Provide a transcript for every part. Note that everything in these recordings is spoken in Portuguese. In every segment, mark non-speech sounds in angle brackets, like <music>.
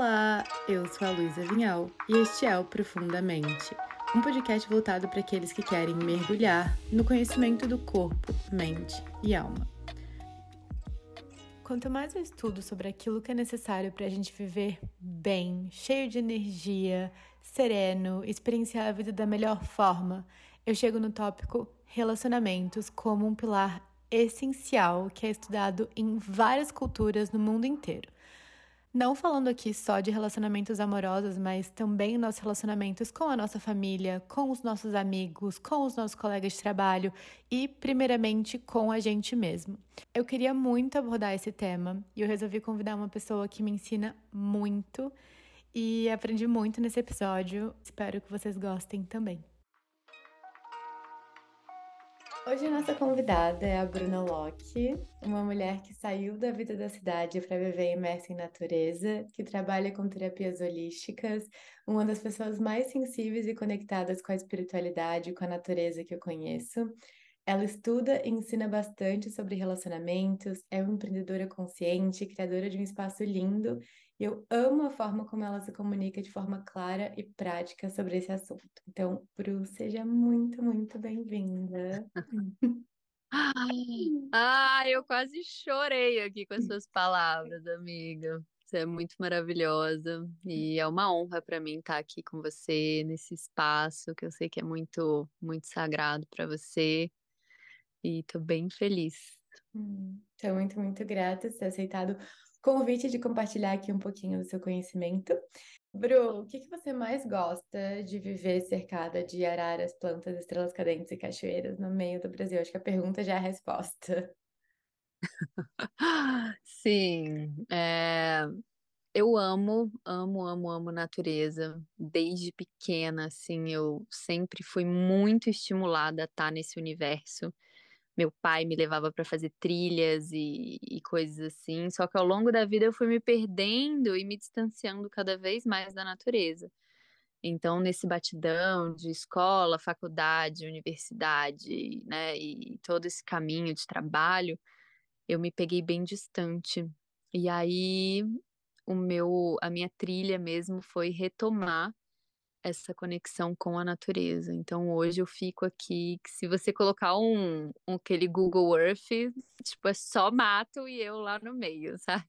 Olá, eu sou a Luísa Vinhal e este é o Profundamente, um podcast voltado para aqueles que querem mergulhar no conhecimento do corpo, mente e alma. Quanto mais eu estudo sobre aquilo que é necessário para a gente viver bem, cheio de energia, sereno, experienciar a vida da melhor forma, eu chego no tópico relacionamentos como um pilar essencial que é estudado em várias culturas no mundo inteiro. Não falando aqui só de relacionamentos amorosos, mas também nossos relacionamentos com a nossa família, com os nossos amigos, com os nossos colegas de trabalho e, primeiramente, com a gente mesmo. Eu queria muito abordar esse tema e eu resolvi convidar uma pessoa que me ensina muito e aprendi muito nesse episódio. Espero que vocês gostem também. Hoje a nossa convidada é a Bruna Locke, uma mulher que saiu da vida da cidade para viver imersa em natureza, que trabalha com terapias holísticas, uma das pessoas mais sensíveis e conectadas com a espiritualidade e com a natureza que eu conheço. Ela estuda e ensina bastante sobre relacionamentos, é uma empreendedora consciente, criadora de um espaço lindo eu amo a forma como ela se comunica de forma clara e prática sobre esse assunto. Então, Bru, seja muito, muito bem-vinda. <laughs> Ah, eu quase chorei aqui com as suas palavras, amiga. Você é muito maravilhosa e é uma honra para mim estar aqui com você nesse espaço que eu sei que é muito, muito sagrado para você e tô bem feliz. Estou muito, muito grata por ter aceitado convite de compartilhar aqui um pouquinho do seu conhecimento. Bru, o que, que você mais gosta de viver cercada de araras, plantas, estrelas cadentes e cachoeiras no meio do Brasil? Acho que a pergunta já é a resposta. <laughs> Sim, é, eu amo, amo, amo, amo natureza. Desde pequena, assim, eu sempre fui muito estimulada a estar nesse universo meu pai me levava para fazer trilhas e, e, coisas assim. Só que ao longo da vida eu fui me perdendo e me distanciando cada vez mais da natureza. Então, nesse batidão de escola, faculdade, universidade, né, e todo esse caminho de trabalho, eu me peguei bem distante. E aí, o meu, a minha trilha mesmo foi retomar essa conexão com a natureza. Então hoje eu fico aqui, que se você colocar um, um aquele Google Earth, tipo, é só mato e eu lá no meio, <laughs> sabe?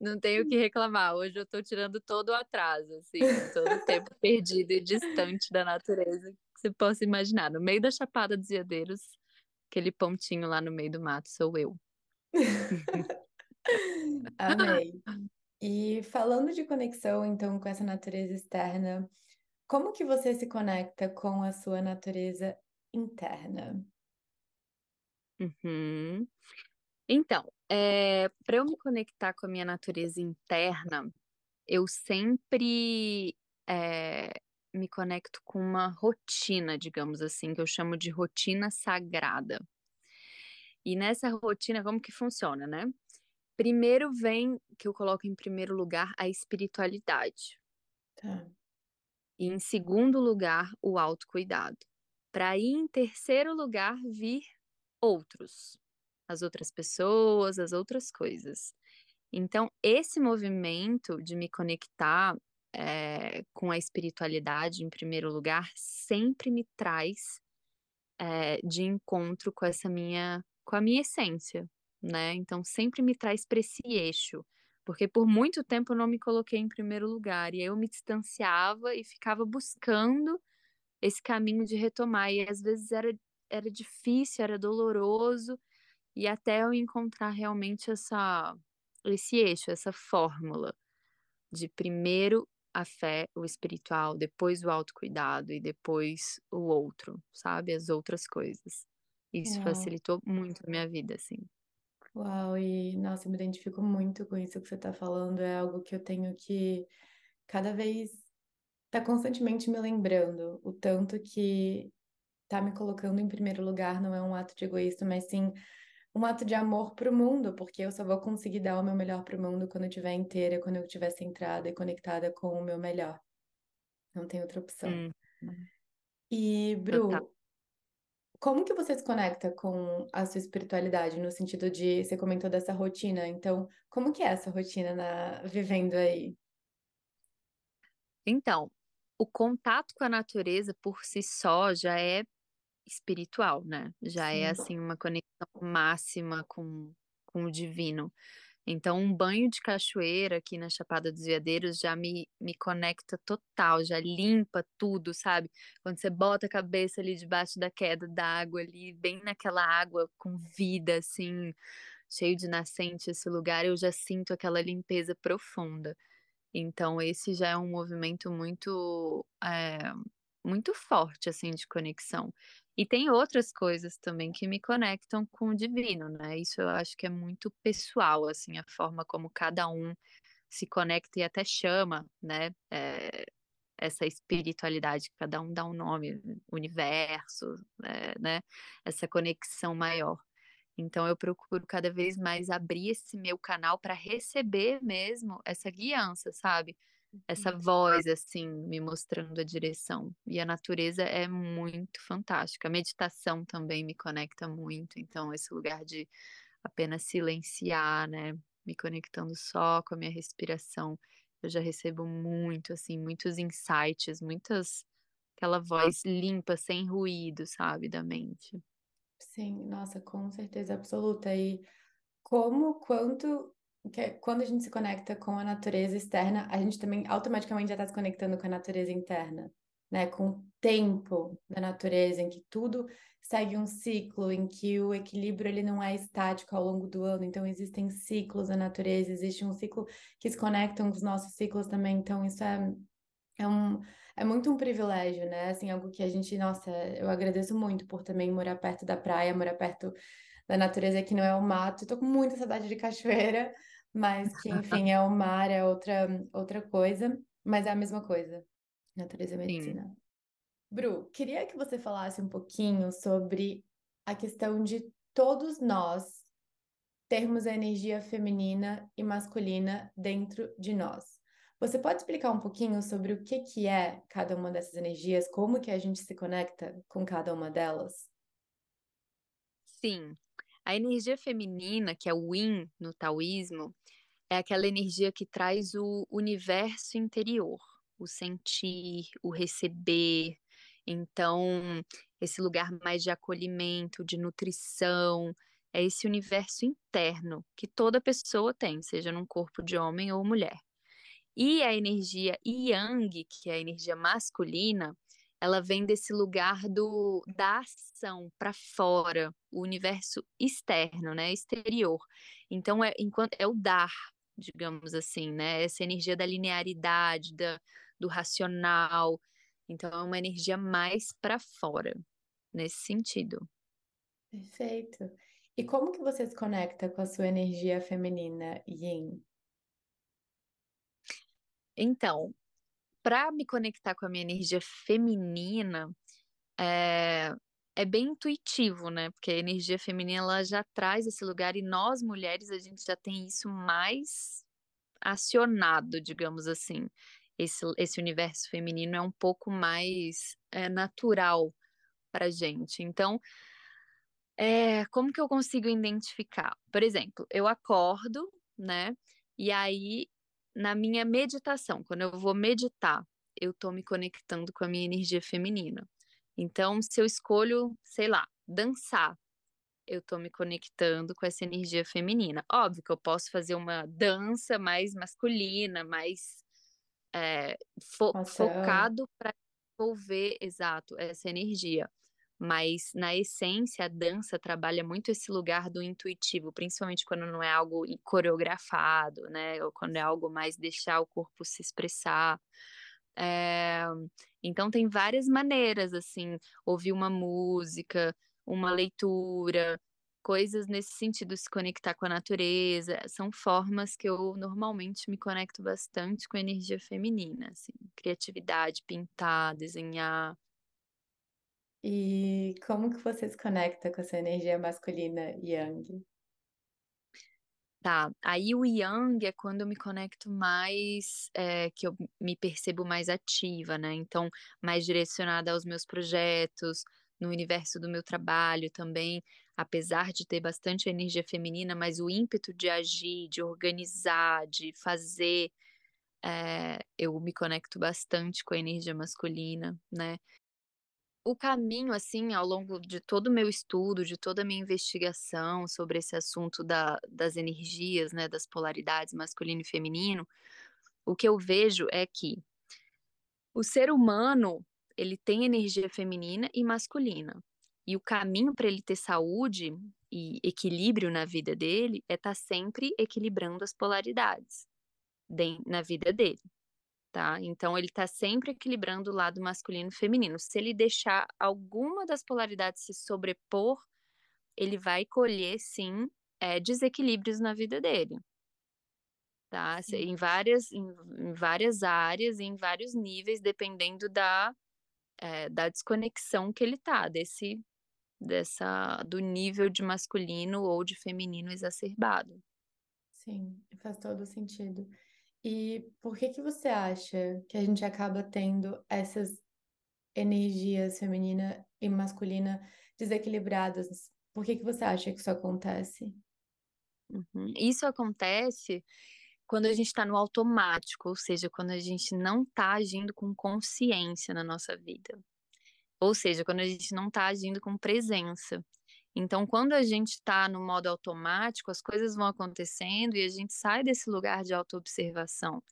Não tenho o que reclamar. Hoje eu tô tirando todo o atraso, assim, todo o tempo perdido e distante da natureza que você possa imaginar. No meio da Chapada dos Veadeiros, aquele pontinho lá no meio do mato sou eu. <laughs> Amei. <laughs> E falando de conexão, então, com essa natureza externa, como que você se conecta com a sua natureza interna? Uhum. Então, é, para eu me conectar com a minha natureza interna, eu sempre é, me conecto com uma rotina, digamos assim, que eu chamo de rotina sagrada. E nessa rotina, como que funciona, né? Primeiro vem, que eu coloco em primeiro lugar, a espiritualidade. Tá. E em segundo lugar, o autocuidado. Para aí, em terceiro lugar, vir outros. As outras pessoas, as outras coisas. Então, esse movimento de me conectar é, com a espiritualidade, em primeiro lugar, sempre me traz é, de encontro com essa minha, com a minha essência, né? Então sempre me traz para esse eixo, porque por muito tempo eu não me coloquei em primeiro lugar e eu me distanciava e ficava buscando esse caminho de retomar e às vezes era era difícil, era doloroso e até eu encontrar realmente essa esse eixo, essa fórmula de primeiro a fé, o espiritual, depois o autocuidado e depois o outro, sabe? As outras coisas. Isso Uau. facilitou muito a minha vida, assim. Uau, e nossa, eu me identifico muito com isso que você está falando. É algo que eu tenho que cada vez tá constantemente me lembrando o tanto que tá me colocando em primeiro lugar não é um ato de egoísmo, mas sim um ato de amor pro mundo, porque eu só vou conseguir dar o meu melhor pro mundo quando eu estiver inteira, quando eu estiver centrada e conectada com o meu melhor. Não tem outra opção. Hum. E, Bru, Total. Como que você se conecta com a sua espiritualidade, no sentido de, você comentou dessa rotina, então, como que é essa rotina na, vivendo aí? Então, o contato com a natureza por si só já é espiritual, né? Já é Sim. assim uma conexão máxima com, com o divino. Então, um banho de cachoeira aqui na Chapada dos Veadeiros já me, me conecta total, já limpa tudo, sabe? Quando você bota a cabeça ali debaixo da queda d'água, ali, bem naquela água com vida, assim, cheio de nascente esse lugar, eu já sinto aquela limpeza profunda. Então, esse já é um movimento muito, é, muito forte, assim, de conexão. E tem outras coisas também que me conectam com o divino, né? Isso eu acho que é muito pessoal, assim, a forma como cada um se conecta e até chama, né? É, essa espiritualidade, cada um dá um nome, universo, é, né? Essa conexão maior. Então eu procuro cada vez mais abrir esse meu canal para receber mesmo essa guiança, sabe? Essa voz assim me mostrando a direção. E a natureza é muito fantástica. A meditação também me conecta muito, então esse lugar de apenas silenciar, né? Me conectando só com a minha respiração. Eu já recebo muito assim, muitos insights, muitas aquela voz limpa, sem ruído, sabe, da mente. Sim, nossa, com certeza absoluta. E como, quanto, que é- quando a gente se conecta com a natureza externa, a gente também automaticamente já está se conectando com a natureza interna, né? Com o tempo da natureza, em que tudo segue um ciclo, em que o equilíbrio ele não é estático ao longo do ano, então existem ciclos da natureza, existe um ciclo que se conectam com os nossos ciclos também, então isso é, é um é muito um privilégio, né? Assim, algo que a gente, nossa, eu agradeço muito por também morar perto da praia, morar perto da natureza que não é o mato. Tô com muita saudade de cachoeira, mas que, enfim, é o mar, é outra, outra coisa, mas é a mesma coisa. Natureza e Sim. medicina. Bru, queria que você falasse um pouquinho sobre a questão de todos nós termos a energia feminina e masculina dentro de nós. Você pode explicar um pouquinho sobre o que que é cada uma dessas energias, como que a gente se conecta com cada uma delas? Sim. A energia feminina, que é o yin no taoísmo, é aquela energia que traz o universo interior, o sentir, o receber. Então, esse lugar mais de acolhimento, de nutrição, é esse universo interno que toda pessoa tem, seja num corpo de homem ou mulher. E a energia yang, que é a energia masculina, ela vem desse lugar do da ação para fora, o universo externo, né, exterior. Então é enquanto é o dar, digamos assim, né, essa energia da linearidade, da, do racional. Então é uma energia mais para fora, nesse sentido. Perfeito. E como que você se conecta com a sua energia feminina, Yin? Então, para me conectar com a minha energia feminina, é, é bem intuitivo, né? Porque a energia feminina ela já traz esse lugar e nós mulheres a gente já tem isso mais acionado, digamos assim. Esse, esse universo feminino é um pouco mais é, natural para gente. Então, é, como que eu consigo identificar? Por exemplo, eu acordo, né? E aí, na minha meditação, quando eu vou meditar, eu tô me conectando com a minha energia feminina. Então, se eu escolho, sei lá, dançar, eu tô me conectando com essa energia feminina. Óbvio que eu posso fazer uma dança mais masculina, mais é, fo Ação. focado para envolver, exato, essa energia. Mas, na essência, a dança trabalha muito esse lugar do intuitivo, principalmente quando não é algo coreografado, né? Ou quando é algo mais deixar o corpo se expressar. É, Então, tem várias maneiras, assim, ouvir uma música, uma leitura, coisas nesse sentido, se conectar com a natureza. São formas que eu normalmente me conecto bastante com a energia feminina, assim, criatividade, pintar, desenhar. E como que você se conecta com essa energia masculina, Yang? Tá, aí o yang é quando eu me conecto mais, é, que eu me percebo mais ativa, né? Então, mais direcionada aos meus projetos, no universo do meu trabalho também, apesar de ter bastante energia feminina, mas o ímpeto de agir, de organizar, de fazer, é, eu me conecto bastante com a energia masculina, né? O caminho, assim, ao longo de todo o meu estudo, de toda a minha investigação sobre esse assunto da, das energias, né, das polaridades masculino e feminino, o que eu vejo é que o ser humano, ele tem energia feminina e masculina. E o caminho para ele ter saúde e equilíbrio na vida dele é estar tá sempre equilibrando as polaridades na vida dele, tá? Então ele está sempre equilibrando o lado masculino e feminino. Se ele deixar alguma das polaridades se sobrepor, ele vai colher sim é, desequilíbrios na vida dele tá? Em várias, em, em várias áreas, em vários níveis, dependendo da, é, da desconexão que ele tá, desse, dessa, do nível de masculino ou de feminino exacerbado. Sim, faz todo sentido. E por que que você acha que a gente acaba tendo essas energias feminina e masculina desequilibradas? Por que que você acha que isso acontece? Uhum. Isso acontece quando a gente está no automático, ou seja, quando a gente não está agindo com consciência na nossa vida. Ou seja, quando a gente não está agindo com presença. Então, quando a gente está no modo automático, as coisas vão acontecendo e a gente sai desse lugar de autoobservação,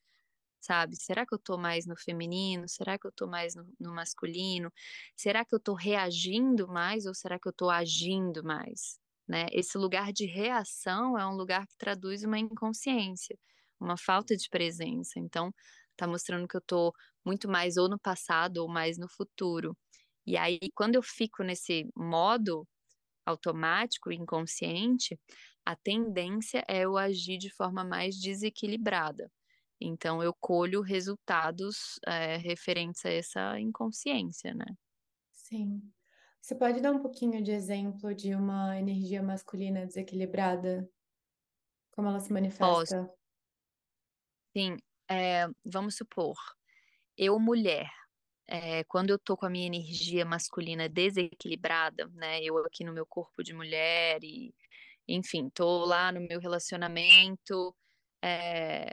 sabe? Será que eu estou mais no feminino? Será que eu estou mais no, no, masculino? Será que eu estou reagindo mais ou será que eu estou agindo mais? Né? Esse lugar de reação é um lugar que traduz uma inconsciência uma falta de presença. Então, tá mostrando que eu tô muito mais ou no passado ou mais no futuro. E aí, quando eu fico nesse modo automático, inconsciente, a tendência é eu agir de forma mais desequilibrada. Então, eu colho resultados é, referentes a essa inconsciência, né? Sim. Você pode dar um pouquinho de exemplo de uma energia masculina desequilibrada? Como ela se manifesta? Posso. Sim, é, vamos supor, eu mulher, é, quando eu tô com a minha energia masculina desequilibrada, né? Eu aqui no meu corpo de mulher e, enfim, tô lá no meu relacionamento é,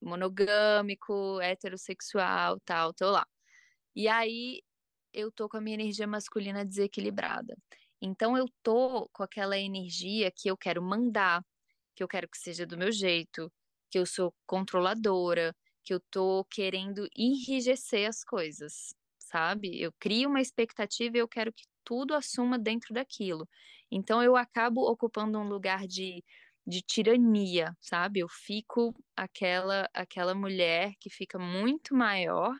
monogâmico, heterossexual, tal, tô lá. E aí eu tô com a minha energia masculina desequilibrada. Então eu tô com aquela energia que eu quero mandar, que eu quero que seja do meu jeito, que eu sou controladora, que eu tô querendo enrijecer as coisas, sabe? Eu crio uma expectativa e eu quero que tudo assuma dentro daquilo. Então eu acabo ocupando um lugar de, de tirania, sabe? Eu fico aquela aquela mulher que fica muito maior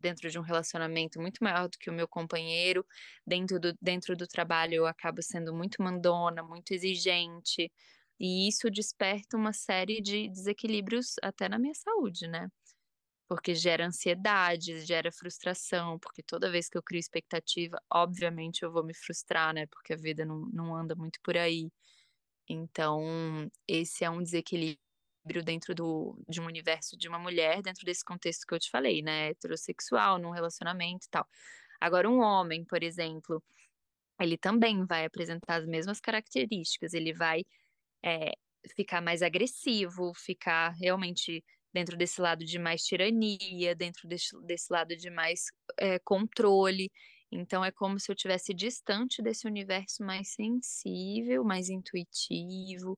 dentro de um relacionamento muito maior do que o meu companheiro, dentro do, dentro do trabalho eu acabo sendo muito mandona, muito exigente, e isso desperta uma série de desequilíbrios até na minha saúde, né? Porque gera ansiedade, gera frustração, porque toda vez que eu crio expectativa, obviamente eu vou me frustrar, né? Porque a vida não, não anda muito por aí. Então, esse é um desequilíbrio dentro do, de um universo de uma mulher, dentro desse contexto que eu te falei, né? Heterossexual, num relacionamento e tal. Agora, um homem, por exemplo, ele também vai apresentar as mesmas características, ele vai é, ficar mais agressivo, ficar realmente dentro desse lado de mais tirania, dentro desse, desse lado de mais é, controle. Então é como se eu tivesse distante desse universo mais sensível, mais intuitivo,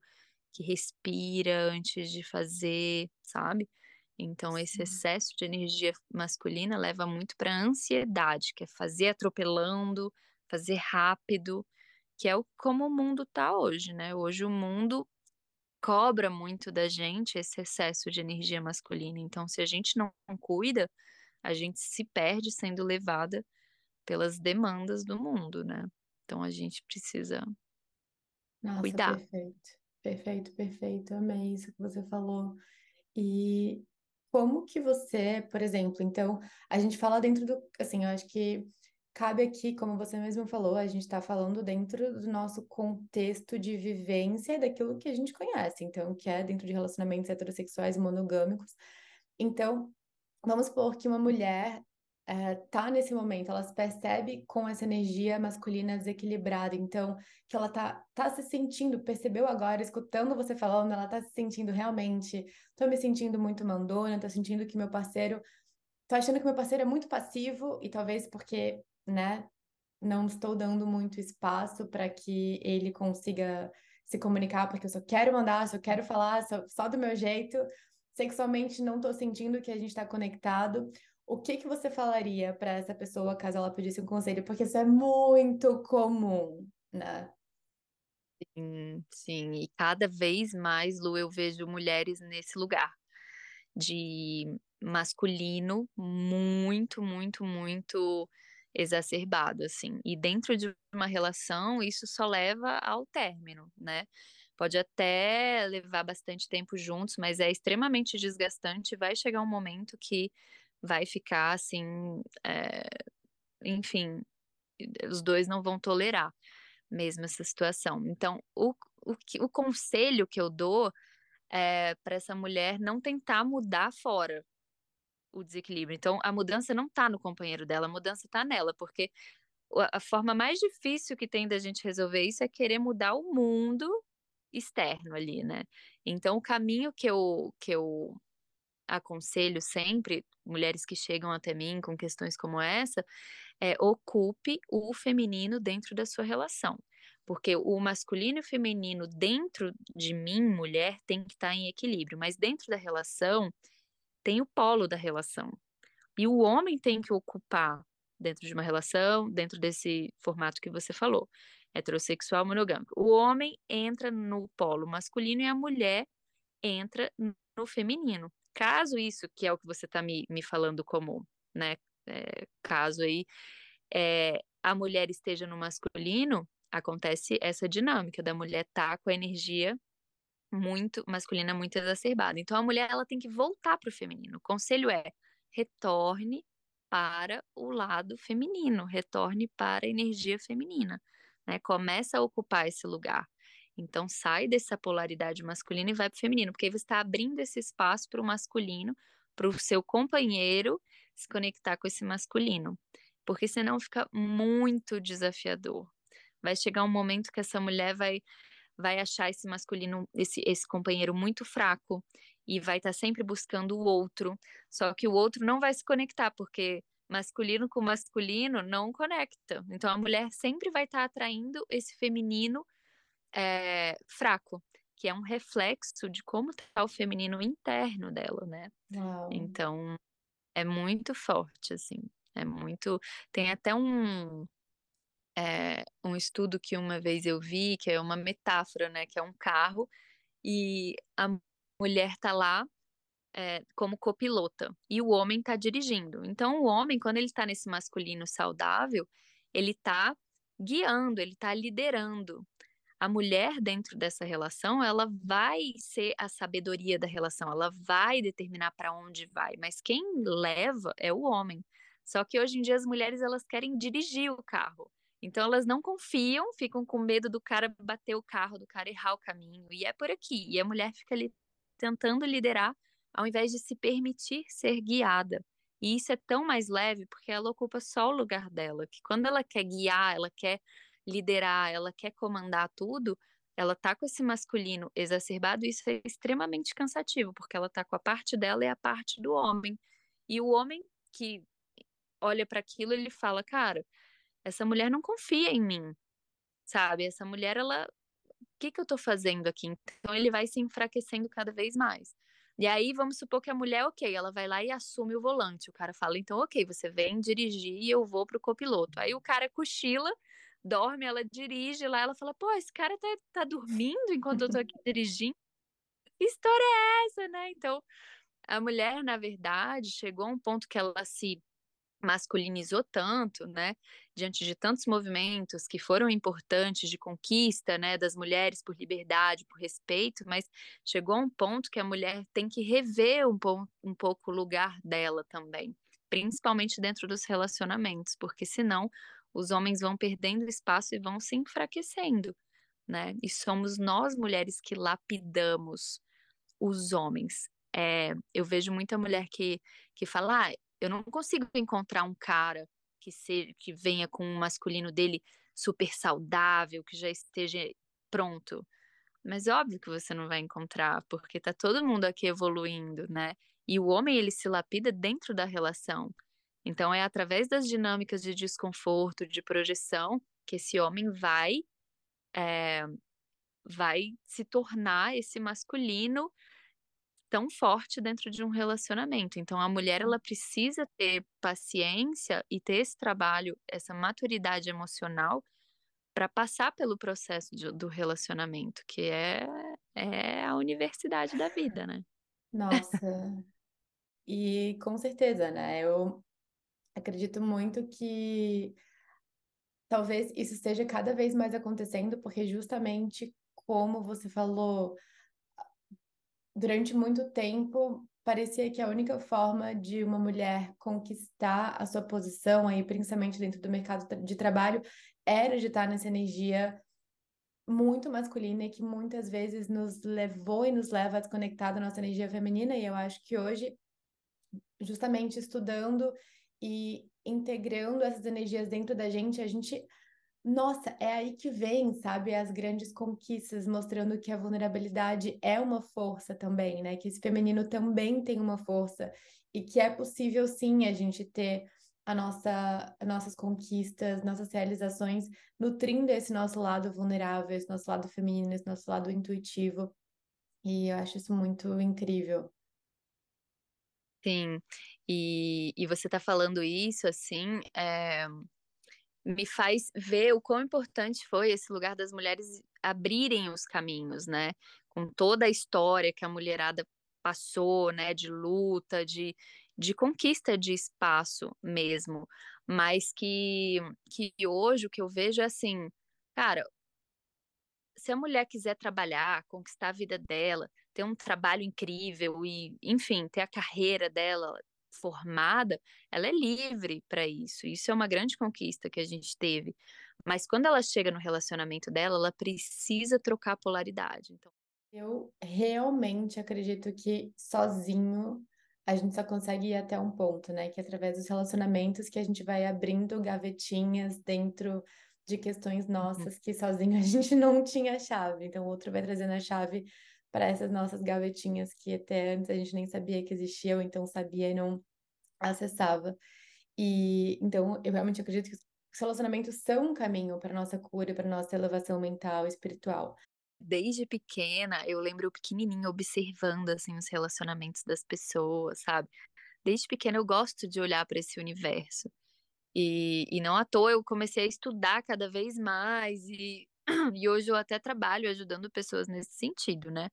que respira antes de fazer, sabe? Então esse excesso de energia masculina leva muito para ansiedade, que é fazer atropelando, fazer rápido, que é o, como o mundo está hoje, né? Hoje o mundo cobra muito da gente esse excesso de energia masculina. Então, se a gente não cuida, a gente se perde sendo levada pelas demandas do mundo, né? Então, a gente precisa Nossa, cuidar. Perfeito, perfeito, perfeito. Amei isso que você falou. E como que você, por exemplo, então, a gente fala dentro do, assim, eu acho que cabe aqui, como você mesmo falou, a gente está falando dentro do nosso contexto de vivência daquilo que a gente conhece, então, que é dentro de relacionamentos heterossexuais monogâmicos. Então, vamos supor que uma mulher é, tá nesse momento, ela se percebe com essa energia masculina desequilibrada, então que ela tá, tá se sentindo, percebeu agora, escutando você falando, ela tá se sentindo realmente, tô me sentindo muito mandona, tô sentindo que meu parceiro, tô achando que meu parceiro é muito passivo e talvez porque, né, não estou dando muito espaço para que ele consiga se comunicar, porque eu só quero mandar, só quero falar, só, só do meu jeito, sexualmente não estou sentindo que a gente está conectado o que que você falaria para essa pessoa caso ela pedisse um conselho? Porque isso é muito comum, né? Sim, sim. E cada vez mais, Lu, eu vejo mulheres nesse lugar de masculino muito, muito, muito exacerbado, assim. E dentro de uma relação, isso só leva ao término, né? Pode até levar bastante tempo juntos, mas é extremamente desgastante. Vai chegar um momento que vai ficar assim, é, enfim, os dois não vão tolerar mesmo essa situação. Então, o, o, o conselho que eu dou é para essa mulher não tentar mudar fora o desequilíbrio. Então, a mudança não está no companheiro dela, a mudança está nela, porque a forma mais difícil que tem da gente resolver isso é querer mudar o mundo externo ali, né? Então, o caminho que eu, que eu aconselho sempre, mulheres que chegam até mim com questões como essa, é ocupe o feminino dentro da sua relação. Porque o masculino e o feminino dentro de mim, mulher, tem que estar em equilíbrio, mas dentro da relação tem o polo da relação. E o homem tem que ocupar dentro de uma relação, dentro desse formato que você falou, heterossexual monogâmico. O homem entra no polo masculino e a mulher entra no feminino. Caso isso, que é o que você está me, me falando como, né, é, caso aí, é, a mulher esteja no masculino, acontece essa dinâmica da mulher tá com a energia muito masculina, muito exacerbada. Então a mulher ela tem que voltar para o feminino. O conselho é retorne para o lado feminino, retorne para a energia feminina, né? Começa a ocupar esse lugar. Então sai dessa polaridade masculina e vai para o feminino, porque você está abrindo esse espaço para o masculino, para o seu companheiro se conectar com esse masculino. Porque senão fica muito desafiador. Vai chegar um momento que essa mulher vai vai achar esse masculino, esse, esse companheiro muito fraco e vai estar tá sempre buscando o outro. Só que o outro não vai se conectar, porque masculino com masculino não conecta. Então a mulher sempre vai estar tá atraindo esse feminino é, fraco, que é um reflexo de como está o feminino interno dela, né? Uau. Então, é muito forte, assim. É muito. Tem até um. É, um estudo que uma vez eu vi, que é uma metáfora, né? Que é um carro, e a mulher tá lá é, como copilota, e o homem tá dirigindo. Então, o homem, quando ele tá nesse masculino saudável, ele tá guiando, ele tá liderando a mulher dentro dessa relação, ela vai ser a sabedoria da relação, ela vai determinar para onde vai, mas quem leva é o homem. Só que hoje em dia as mulheres elas querem dirigir o carro. Então elas não confiam, ficam com medo do cara bater o carro, do cara errar o caminho, e é por aqui. E a mulher fica ali tentando liderar ao invés de se permitir ser guiada. E isso é tão mais leve porque ela ocupa só o lugar dela, que quando ela quer guiar, ela quer liderar, ela quer comandar tudo, ela tá com esse masculino exacerbado, e isso é extremamente cansativo, porque ela tá com a parte dela e a parte do homem. E o homem que olha para aquilo, ele fala: "Cara, essa mulher não confia em mim". Sabe? Essa mulher ela o que que eu tô fazendo aqui? Então ele vai se enfraquecendo cada vez mais. E aí, vamos supor que a mulher, ok, ela vai lá e assume o volante. O cara fala, então, ok, você vem dirigir e eu vou pro copiloto. Aí o cara cochila dorme, ela dirige lá, ela fala, pô, esse cara tá, tá dormindo enquanto eu tô aqui dirigindo. Que história é essa, né? Então, a mulher, na verdade, chegou a um ponto que ela se masculinizou tanto, né, diante de tantos movimentos que foram importantes de conquista, né, das mulheres por liberdade, por respeito, mas chegou a um ponto que a mulher tem que rever um, po um pouco o lugar dela também, principalmente dentro dos relacionamentos, porque senão os homens vão perdendo espaço e vão se enfraquecendo, né? E somos nós mulheres que lapidamos os homens. É, eu vejo muita mulher que, que fala, ah, eu não consigo encontrar um cara que, que venha com o masculino dele super saudável, que já esteja pronto. Mas é óbvio que você não vai encontrar, porque tá todo mundo aqui evoluindo, né? E o homem, ele se lapida dentro da relação. Então, é através das dinâmicas de desconforto, de projeção, que esse homem vai, é, vai se tornar esse masculino tão forte dentro de um relacionamento. Então, a mulher, ela precisa ter paciência e ter esse trabalho, essa maturidade emocional para passar pelo processo de, do relacionamento, que é, é a universidade da vida, né? Nossa, e com certeza, né? Eu acredito muito que talvez isso esteja cada vez mais acontecendo, porque justamente como você falou, durante muito tempo parecia que a única forma de uma mulher conquistar a sua posição aí, principalmente dentro do mercado de trabalho, era de estar nessa energia muito masculina e que muitas vezes nos levou e nos leva a desconectar da nossa energia feminina. E eu acho que hoje, justamente estudando e integrando essas energias dentro da gente, a gente. Nossa, é aí que vem, sabe, as grandes conquistas, mostrando que a vulnerabilidade é uma força também, né? Que esse feminino também tem uma força e que é possível sim a gente ter a nossa, nossas conquistas, nossas realizações, nutrindo esse nosso lado vulnerável, esse nosso lado feminino, esse nosso lado intuitivo. E eu acho isso muito incrível. Sim, e, e você está falando isso, assim, é, me faz ver o quão importante foi esse lugar das mulheres abrirem os caminhos, né? Com toda a história que a mulherada passou, né? De luta, de, de conquista de espaço mesmo, mas que, que hoje o que eu vejo é assim, cara, se a mulher quiser trabalhar, conquistar a vida dela, ter um trabalho incrível e, enfim, ter a carreira dela formada, ela é livre para isso. Isso é uma grande conquista que a gente teve. Mas quando ela chega no relacionamento dela, ela precisa trocar a polaridade. Então, eu realmente acredito que sozinho a gente só consegue ir até um ponto, né? Que é através dos relacionamentos que a gente vai abrindo gavetinhas dentro de questões uhum. nossas que sozinho a gente <laughs> não tinha chave. Então o outro vai trazendo a chave para essas nossas gavetinhas que até antes a gente nem sabia que existia, ou então sabia e não acessava. E então eu realmente acredito que os relacionamentos são um caminho para nossa cura, para nossa elevação mental espiritual desde pequena, eu lembro pequenininha observando assim os relacionamentos das pessoas, sabe? Desde pequena eu gosto de olhar para esse universo. E, e não à toa eu comecei a estudar cada vez mais e, <clears throat> e hoje eu até trabalho ajudando pessoas nesse sentido, né?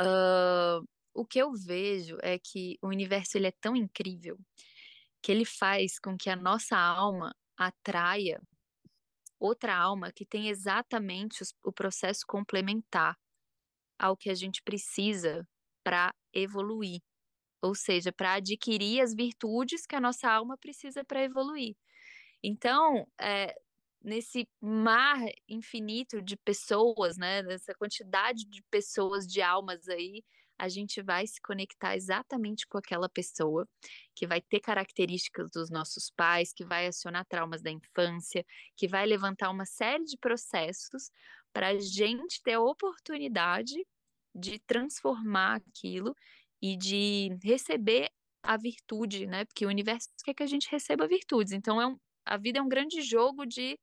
Uh, o que eu vejo é que o universo ele é tão incrível que ele faz com que a nossa alma atraia outra alma que tem exatamente o processo complementar ao que a gente precisa para evoluir, ou seja, para adquirir as virtudes que a nossa alma precisa para evoluir. Então, é, nesse mar infinito de pessoas, né, nessa quantidade de pessoas, de almas aí, a gente vai se conectar exatamente com aquela pessoa que vai ter características dos nossos pais, que vai acionar traumas da infância, que vai levantar uma série de processos para a gente ter a oportunidade de transformar aquilo e de receber a virtude, né? Porque o universo quer que a gente receba virtudes. Então, é um, a vida é um grande jogo de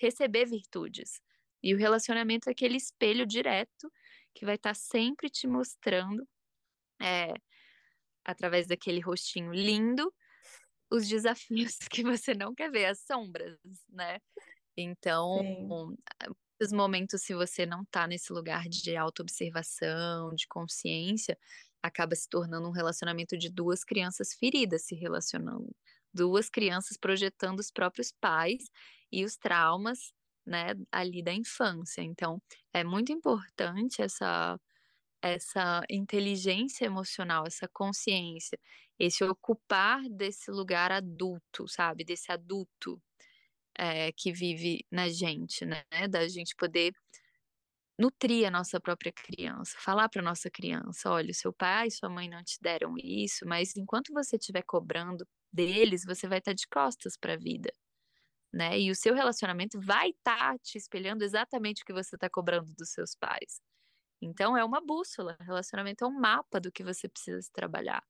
receber virtudes. E o relacionamento é aquele espelho direto que vai estar tá sempre te mostrando, é, através daquele rostinho lindo, os desafios <laughs> que você não quer ver, as sombras, né? Então, muitos momentos, se você não está nesse lugar de autoobservação, de consciência, acaba se tornando um relacionamento de duas crianças feridas se relacionando. Duas crianças projetando os próprios pais e os traumas né, ali da infância. Então, é muito importante essa essa inteligência emocional, essa consciência, esse ocupar desse lugar adulto, sabe, desse adulto é, que vive na gente, né, da gente poder nutrir a nossa própria criança, falar para nossa criança, olha, seu pai e sua mãe não te deram isso, mas enquanto você estiver cobrando deles, você vai estar tá de costas para a vida. Né? E o seu relacionamento vai estar tá te espelhando exatamente o que você está cobrando dos seus pais. Então é uma bússola, relacionamento é um mapa do que você precisa se trabalhar.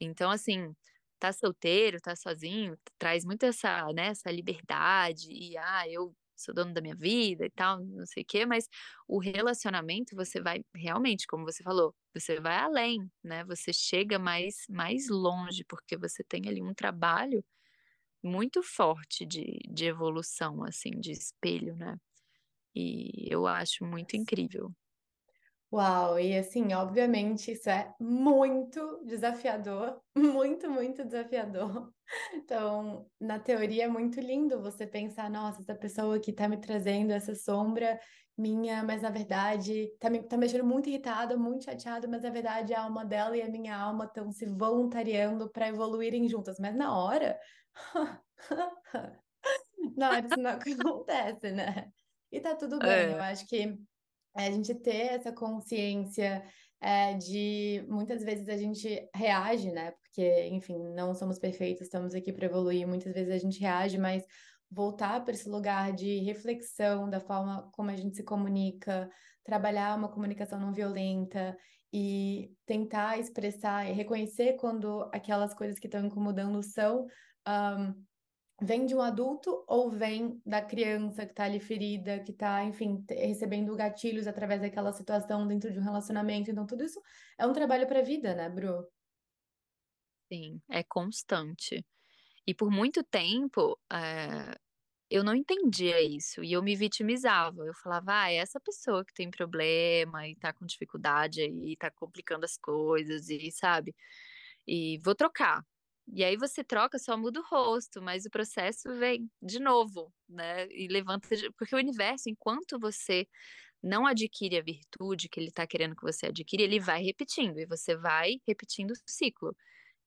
Então, assim, tá solteiro, tá sozinho, traz muito essa, né, essa liberdade e ah, eu sou dono da minha vida e tal, não sei o quê, mas o relacionamento você vai realmente, como você falou, você vai além, né? Você chega mais mais longe porque você tem ali um trabalho muito forte de, de evolução, assim, de espelho, né? E eu acho muito incrível. Uau, e assim, obviamente, isso é muito desafiador, <laughs> muito, muito desafiador. Então, na teoria é muito lindo você pensar, nossa, essa pessoa que tá me trazendo essa sombra minha, mas na verdade tá me tá mexendo muito irritada, muito chateada, mas na verdade a alma dela e a minha alma estão se voluntariando para evoluírem juntas. Mas na hora, <laughs> hora isso não <laughs> acontece, né? E tá tudo bem, é. eu acho que é a gente ter essa consciência é, de muitas vezes a gente reage, né? Porque, enfim, não somos perfeitos, estamos aqui para evoluir, muitas vezes a gente reage, mas voltar para esse lugar de reflexão da forma como a gente se comunica, trabalhar uma comunicação não violenta e tentar expressar e reconhecer quando aquelas coisas que estão incomodando são um, vem de um adulto ou vem da criança que está ali ferida, que está, enfim, recebendo gatilhos através daquela situação dentro de um relacionamento. Então, tudo isso é um trabalho para a vida, né, Bru? Sim, é constante. E por muito tempo, é, eu não entendia isso e eu me vitimizava. Eu falava, ah, é essa pessoa que tem problema e tá com dificuldade e tá complicando as coisas e sabe? E vou trocar. E aí você troca, só muda o rosto, mas o processo vem de novo, né? E levanta. Porque o universo, enquanto você não adquire a virtude que ele está querendo que você adquira, ele vai repetindo, e você vai repetindo o ciclo.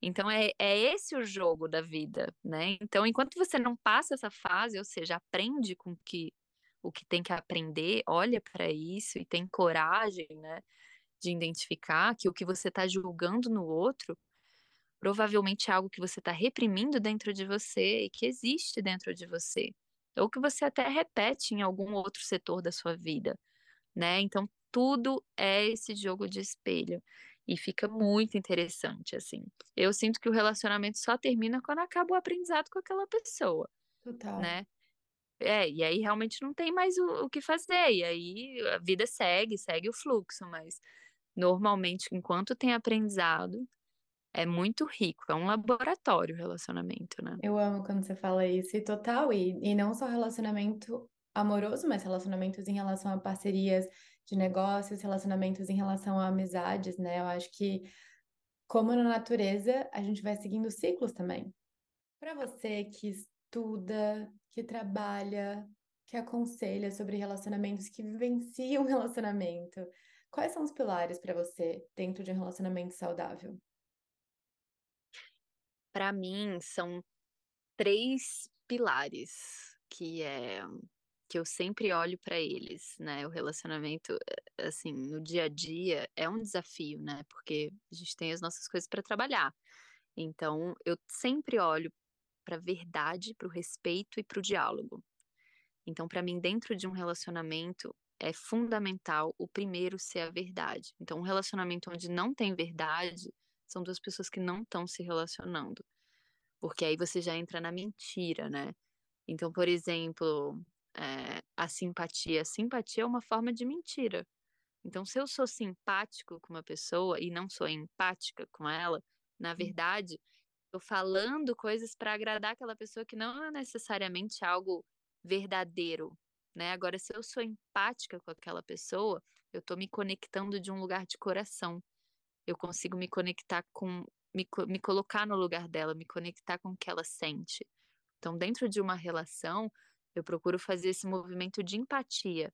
Então é, é esse o jogo da vida, né? Então, enquanto você não passa essa fase, ou seja, aprende com que o que tem que aprender, olha para isso e tem coragem, né, de identificar que o que você está julgando no outro provavelmente é algo que você está reprimindo dentro de você e que existe dentro de você, ou que você até repete em algum outro setor da sua vida, né? Então, tudo é esse jogo de espelho e fica muito interessante, assim. Eu sinto que o relacionamento só termina quando acaba o aprendizado com aquela pessoa, Total. né? É, e aí realmente não tem mais o, o que fazer, e aí a vida segue, segue o fluxo, mas normalmente, enquanto tem aprendizado, é muito rico, é um laboratório o relacionamento, né? Eu amo quando você fala isso, e total, e, e não só relacionamento amoroso, mas relacionamentos em relação a parcerias de negócios, relacionamentos em relação a amizades, né? Eu acho que, como na natureza, a gente vai seguindo ciclos também. Para você que estuda, que trabalha, que aconselha sobre relacionamentos, que vivencia um <laughs> relacionamento, quais são os pilares para você dentro de um relacionamento saudável? Para mim são três pilares que é que eu sempre olho para eles, né? O relacionamento, eh, assim, no dia a dia é um desafio, né? Porque a gente tem as nossas coisas para trabalhar. Então, eu sempre olho para a verdade, para o respeito e para o diálogo. Então, para mim, dentro de um relacionamento, é fundamental o primeiro ser a verdade. Então, um relacionamento onde não tem verdade, são duas pessoas que não estão se relacionando. Porque aí você já entra na mentira, né? Então, por exemplo, é, a simpatia. A simpatia é uma forma de mentira. Então, se eu sou simpático com uma pessoa e não sou empática com ela, na hum. verdade, estou falando coisas para agradar aquela pessoa que não é necessariamente algo verdadeiro, né? Agora, se eu sou empática com aquela pessoa, eu estou me conectando de um lugar de coração eu consigo me conectar com, me, me colocar no lugar dela, me conectar com o que ela sente. Então, dentro de uma relação, eu procuro fazer esse movimento de empatia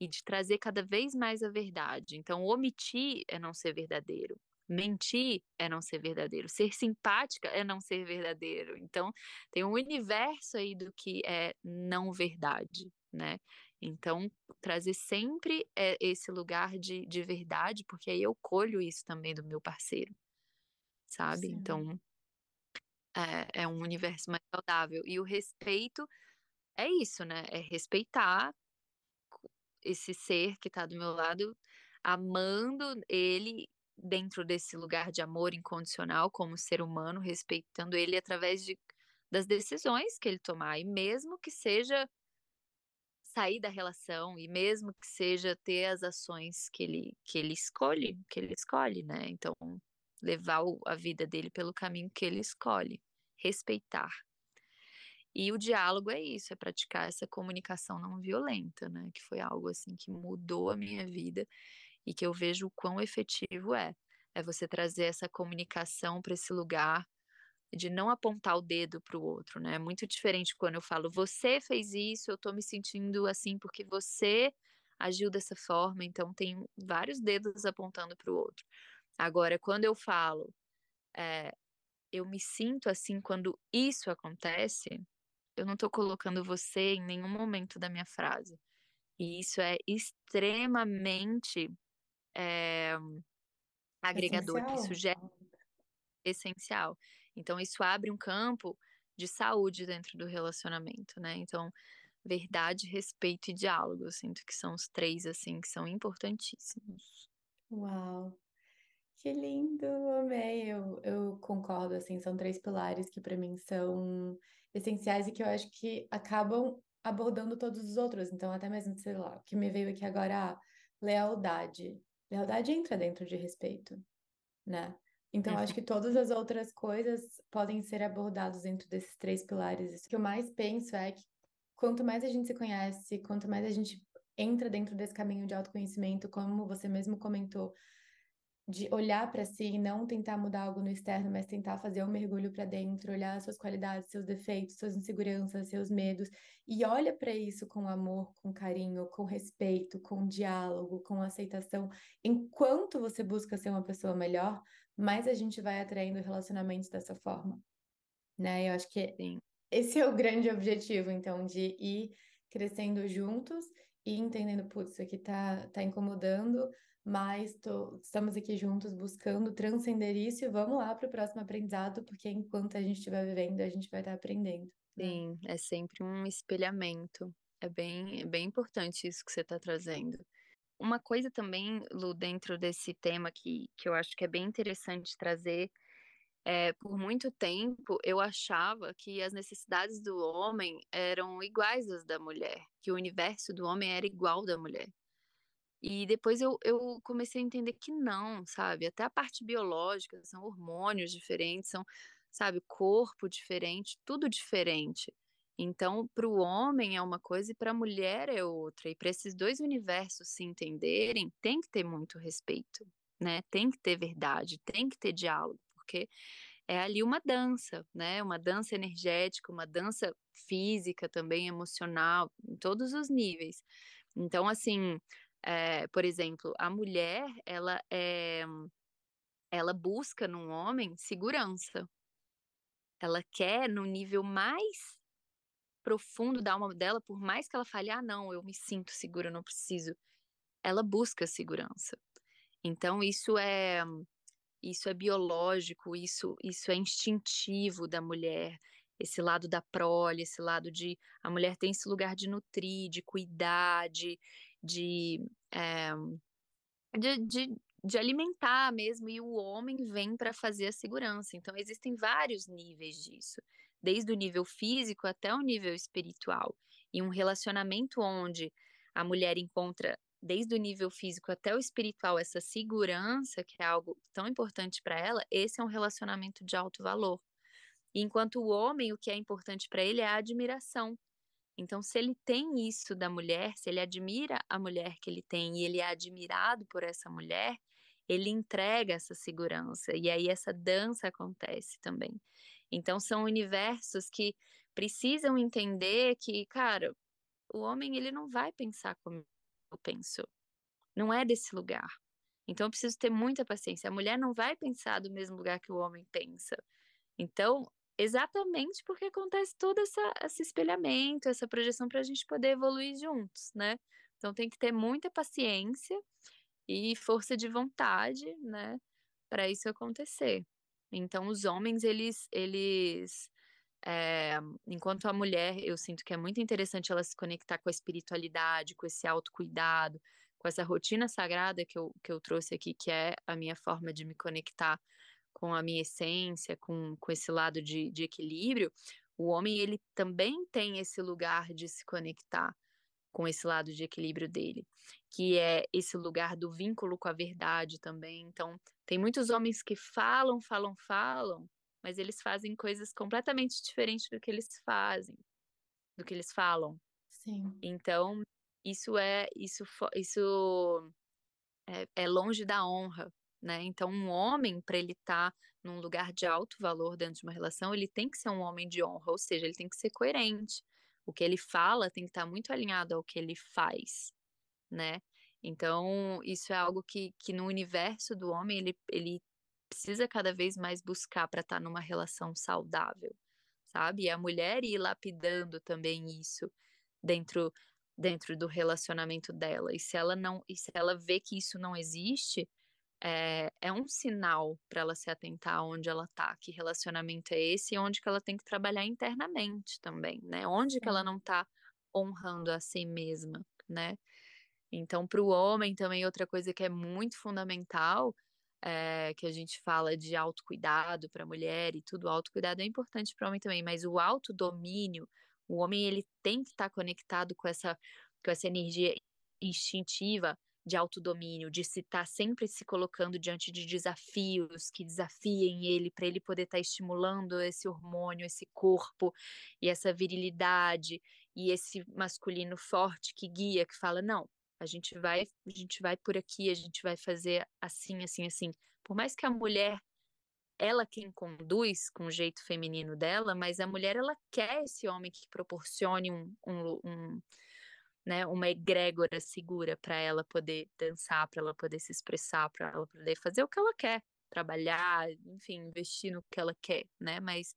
e de trazer cada vez mais a verdade. Então, omitir é não ser verdadeiro. Mentir é não ser verdadeiro. Ser simpática é não ser verdadeiro. Então, tem um universo aí do que é não verdade, né? Então, trazer sempre é, esse lugar de, de verdade, porque aí eu colho isso também do meu parceiro, sabe? Sim. Então, é, é um universo mais saudável. E o respeito é isso, né? É respeitar esse ser que está do meu lado, amando ele dentro desse lugar de amor incondicional como ser humano, respeitando ele através de, das decisões que ele tomar, e mesmo que seja sair da relação e mesmo que seja ter as ações que ele que ele escolhe, que ele escolhe, né? Então, levar a vida dele pelo caminho que ele escolhe, respeitar. E o diálogo é isso, é praticar essa comunicação não violenta, né? Que foi algo assim que mudou a minha vida e que eu vejo o quão efetivo é. É você trazer essa comunicação para esse lugar de não apontar o dedo para o outro, né? É muito diferente quando eu falo, você fez isso, eu estou me sentindo assim porque você agiu dessa forma, então tem vários dedos apontando para o outro. Agora, quando eu falo, é, eu me sinto assim quando isso acontece, eu não estou colocando você em nenhum momento da minha frase. E isso é extremamente é, agregador, essencial. isso é essencial. Então, isso abre um campo de saúde dentro do relacionamento, né? Então, verdade, respeito e diálogo, eu sinto que são os três, assim, que são importantíssimos. Uau! Que lindo, amei. Eu, eu concordo, assim, são três pilares que para mim são essenciais e que eu acho que acabam abordando todos os outros. Então, até mesmo, sei lá, o que me veio aqui agora, a lealdade. Lealdade entra dentro de respeito, né? Então, acho que todas as outras coisas podem ser abordadas dentro desses três pilares. O que eu mais penso é que quanto mais a gente se conhece, quanto mais a gente entra dentro desse caminho de autoconhecimento, como você mesmo comentou, de olhar para si e não tentar mudar algo no externo, mas tentar fazer um mergulho para dentro, olhar suas qualidades, seus defeitos, suas inseguranças, seus medos e olha para isso com amor, com carinho, com respeito, com diálogo, com aceitação. Enquanto você busca ser uma pessoa melhor, mais a gente vai atraindo relacionamentos dessa forma, né? Eu acho que Sim. esse é o grande objetivo, então, de ir crescendo juntos e entendendo, putz, isso aqui tá, tá incomodando, mas tô, estamos aqui juntos buscando transcender isso e vamos lá para o próximo aprendizado, porque enquanto a gente estiver vivendo, a gente vai estar aprendendo. Né? Sim, é sempre um espelhamento. É bem, é bem importante isso que você está trazendo. Uma coisa também, Lu, dentro desse tema que, que eu acho que é bem interessante trazer, é, por muito tempo eu achava que as necessidades do homem eram iguais às da mulher, que o universo do homem era igual da mulher. E depois eu, eu comecei a entender que não, sabe? Até a parte biológica, são hormônios diferentes, são, sabe, corpo diferente, tudo diferente. Então, para o homem é uma coisa e para a mulher é outra. E para esses dois universos se entenderem, tem que ter muito respeito, né? Tem que ter verdade, tem que ter diálogo, porque é ali uma dança, né? Uma dança energética, uma dança física também, emocional, em todos os níveis. Então, assim, é, por exemplo, a mulher, ela é, ela busca num homem segurança. Ela quer no nível mais profundo da alma dela, por mais que ela fale, ah, não, eu me sinto segura, eu não preciso. Ela busca segurança. Então, isso é isso é biológico, isso, isso é instintivo da mulher, esse lado da prole, esse lado de a mulher tem esse lugar de nutrir, de cuidar, de, de, é, de, de, de, alimentar mesmo, e o homem vem para fazer a segurança. Então, existem vários níveis disso, desde o nível físico até o nível espiritual. E um relacionamento onde a mulher encontra, desde o nível físico até o espiritual, essa segurança, que é algo tão importante para ela, esse é um relacionamento de alto valor. Enquanto o homem, o que é importante para ele é a admiração. Então, se ele tem isso da mulher, se ele admira a mulher que ele tem e ele é admirado por essa mulher, ele entrega essa segurança e aí essa dança acontece também. Então, são universos que precisam entender que, cara, o homem ele não vai pensar como eu penso. Não é desse lugar. Então, eu preciso ter muita paciência. A mulher não vai pensar do mesmo lugar que o homem pensa. Então, Exatamente porque acontece todo essa, esse espelhamento, essa projeção para a gente poder evoluir juntos, né? Então tem que ter muita paciência e força de vontade, né, para isso acontecer. Então, os homens, eles, eles é, enquanto a mulher, eu sinto que é muito interessante ela se conectar com a espiritualidade, com esse autocuidado, com essa rotina sagrada que eu, que eu trouxe aqui, que é a minha forma de me conectar com a minha essência, com, com esse lado de, de equilíbrio, o homem, ele também tem esse lugar de se conectar com esse lado de equilíbrio dele, que é esse lugar do vínculo com a verdade também. Então, tem muitos homens que falam, falam, falam, mas eles fazem coisas completamente diferentes do que eles fazem, do que eles falam. Sim. Então, isso é isso isso é, é longe da honra, né? Então, um homem para ele estar tá num lugar de alto valor dentro de uma relação, ele tem que ser um homem de honra, ou seja, ele tem que ser coerente. O que ele fala tem que estar tá muito alinhado ao que ele faz, né? Então, isso é algo que, que no universo do homem ele, ele precisa cada vez mais buscar para estar tá numa relação saudável, sabe? E a mulher ir lapidando também isso dentro dentro do relacionamento dela. E se ela não, e se ela vê que isso não existe, é, é um sinal para ela se atentar onde ela tá, que relacionamento é esse e onde que ela tem que trabalhar internamente também, né? Onde que ela não tá honrando a si mesma, né? Então, para o homem também outra coisa que é muito fundamental é, que a gente fala de autocuidado para a mulher e tudo, o autocuidado é importante para o homem também, mas o autodomínio, o homem ele tem que estar tá conectado com essa, com essa energia instintiva de autodomínio, de se estar tá sempre se colocando diante de desafios que desafiem ele, para ele poder estar tá estimulando esse hormônio, esse corpo e essa virilidade e esse masculino forte que guia, que fala: não, a gente vai, a gente vai por aqui, a gente vai fazer assim, assim, assim. Por mais que a mulher ela quem conduz com o jeito feminino dela, mas a mulher ela quer esse homem que proporcione um, um, um né, uma egrégora segura para ela poder dançar, para ela poder se expressar, para ela poder fazer o que ela quer, trabalhar, enfim, investir no que ela quer, né? Mas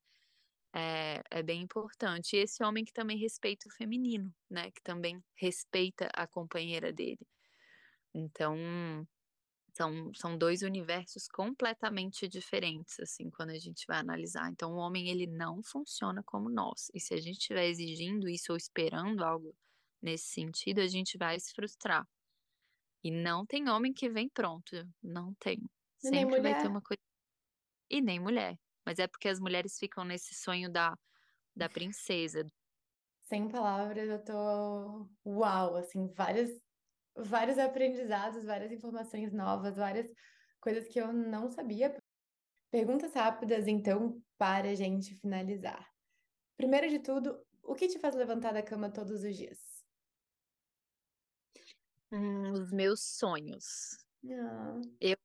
é, é bem importante. E esse homem que também respeita o feminino, né? Que também respeita a companheira dele. Então, são, são dois universos completamente diferentes, assim, quando a gente vai analisar. Então, o homem, ele não funciona como nós. E se a gente estiver exigindo isso ou esperando algo nesse sentido, a gente vai se frustrar. E não tem homem que vem pronto. Não tem. Sempre vai ter uma coisa. E nem mulher. Mas é porque as mulheres ficam nesse sonho da, da princesa. Sem palavras, eu tô uau, assim, vários, vários aprendizados, várias informações novas, várias coisas que eu não sabia. Perguntas rápidas, então, para a gente finalizar. Primeiro de tudo, o que te faz levantar da cama todos os dias? Hum, os meus sonhos. Ah. Eu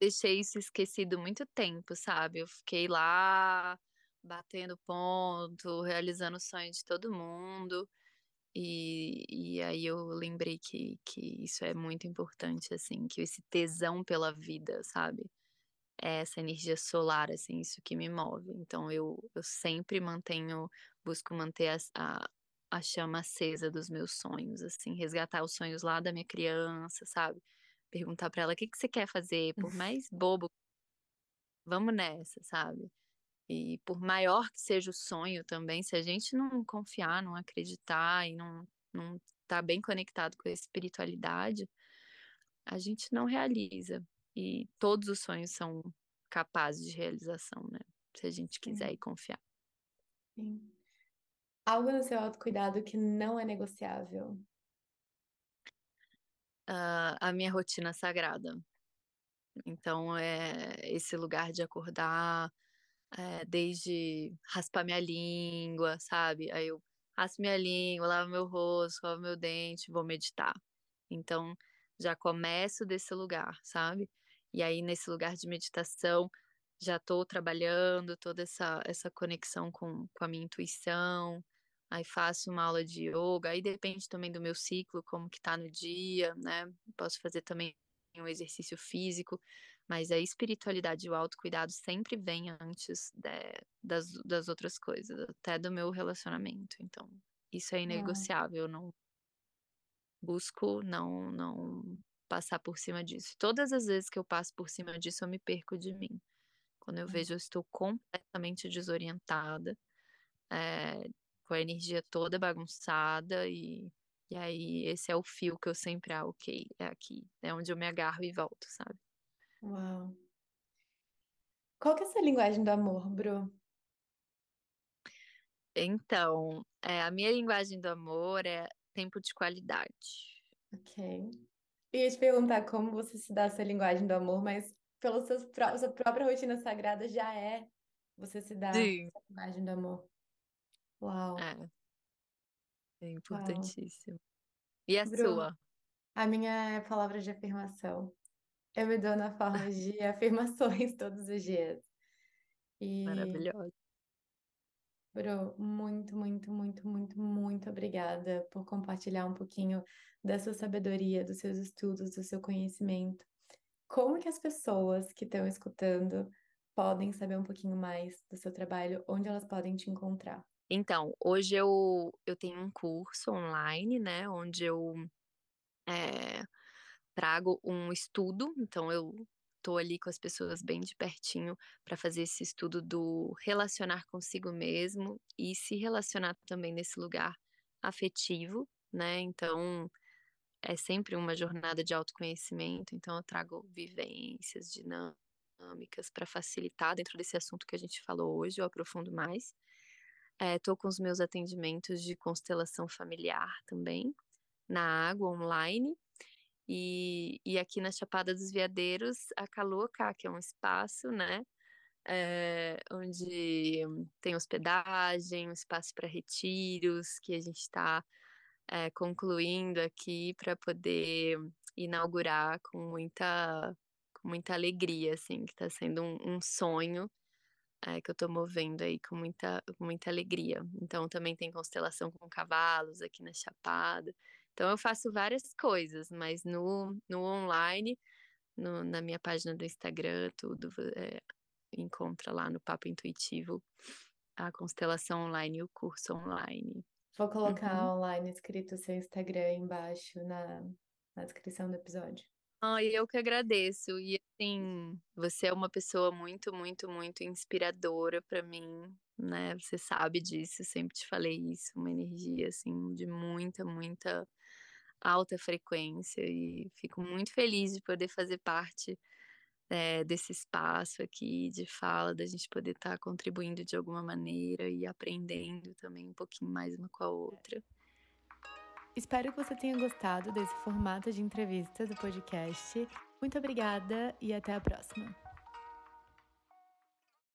deixei isso esquecido muito tempo, sabe? Eu fiquei lá batendo ponto, realizando o sonho de todo mundo. E, e aí eu lembrei que, que isso é muito importante, assim, que esse tesão pela vida, sabe? É essa energia solar, assim, isso que me move. Então eu, eu sempre mantenho, busco manter a, a, a chama acesa dos meus sonhos, assim, resgatar os sonhos lá da minha criança, sabe? perguntar para ela o que, que você quer fazer, por mais bobo, vamos nessa, sabe? E por maior que seja o sonho também, se a gente não confiar, não acreditar e não, não tá bem conectado com a espiritualidade, a gente não realiza. E todos os sonhos são capazes de realização, né? Se a gente quiser Sim. e confiar. Sim. Algo no seu autocuidado que não é negociável uh, a minha rotina sagrada. Então, é esse lugar de acordar, é, desde raspar minha língua, sabe? Aí eu raspo minha língua, lavo meu rosto, escovo meu dente, vou meditar. Então, já começo desse lugar, sabe? E aí, nesse lugar de meditação, já estou trabalhando toda essa, essa conexão com, com a minha intuição, aí faço uma aula de yoga, aí depende também do meu ciclo, como que tá no dia, né? Posso fazer também um exercício físico, mas a espiritualidade e o autocuidado sempre vem antes de, das, das outras coisas, até do meu relacionamento. Então, isso é inegociável, eu não busco não não passar por cima disso. Todas as vezes que eu passo por cima disso, eu me perco de mim. Quando eu hum. vejo, eu estou completamente desorientada, é, com a energia toda bagunçada e, e aí esse é o fio que eu sempre, ah, ok, é aqui, é onde eu me agarro e volto, sabe? Uau. Qual que é a sua linguagem do amor, Bru? Então, é, a minha linguagem do amor é tempo de qualidade. Ok. Eu ia te perguntar como você se dá a sua linguagem do amor, mas pela sua própria rotina sagrada já é você se dá Sim. a linguagem do amor. Uau. É. É importantíssimo. E a Bru, sua? A minha é palavra de afirmação. Eu me dou na forma <laughs> de afirmações <laughs> todos os dias. E Maravilhosa. Bro, muito, muito, muito, muito, muito obrigada por compartilhar um pouquinho da sua sabedoria, dos seus estudos, do seu conhecimento. Como que as pessoas que estão escutando podem saber um pouquinho mais do seu trabalho, onde elas podem te encontrar? Então, hoje eu, eu tenho um curso online, né, onde eu é, trago um estudo, então eu estou ali com as pessoas bem de pertinho para fazer esse estudo do relacionar consigo mesmo e se relacionar também nesse lugar afetivo, né? Então, é sempre uma jornada de autoconhecimento, então eu trago vivências dinâmicas para facilitar dentro desse assunto que a gente falou hoje, eu aprofundo mais. Estou é, com os meus atendimentos de constelação familiar também, na água online, e, e aqui na Chapada dos Veadeiros, a Caloca, que é um espaço, né? É, onde tem hospedagem, um espaço para retiros, que a gente está é, concluindo aqui para poder inaugurar com muita, com muita alegria, assim, que está sendo um, um sonho é, que eu estou movendo aí com muita, muita alegria. Então também tem constelação com cavalos aqui na Chapada. Então eu faço várias coisas, mas no, no online, no, na minha página do Instagram, tudo é, encontra lá no Papo Intuitivo a constelação online e o curso online. Vou colocar uhum. online escrito o seu Instagram embaixo na, na descrição do episódio. Ah, eu que agradeço. E assim, você é uma pessoa muito, muito, muito inspiradora para mim, né? Você sabe disso, sempre te falei isso, uma energia assim de muita, muita alta frequência e fico muito feliz de poder fazer parte é, desse espaço aqui de fala, da gente poder estar tá contribuindo de alguma maneira e aprendendo também um pouquinho mais uma com a outra. Espero que você tenha gostado desse formato de entrevista do podcast. Muito obrigada e até a próxima.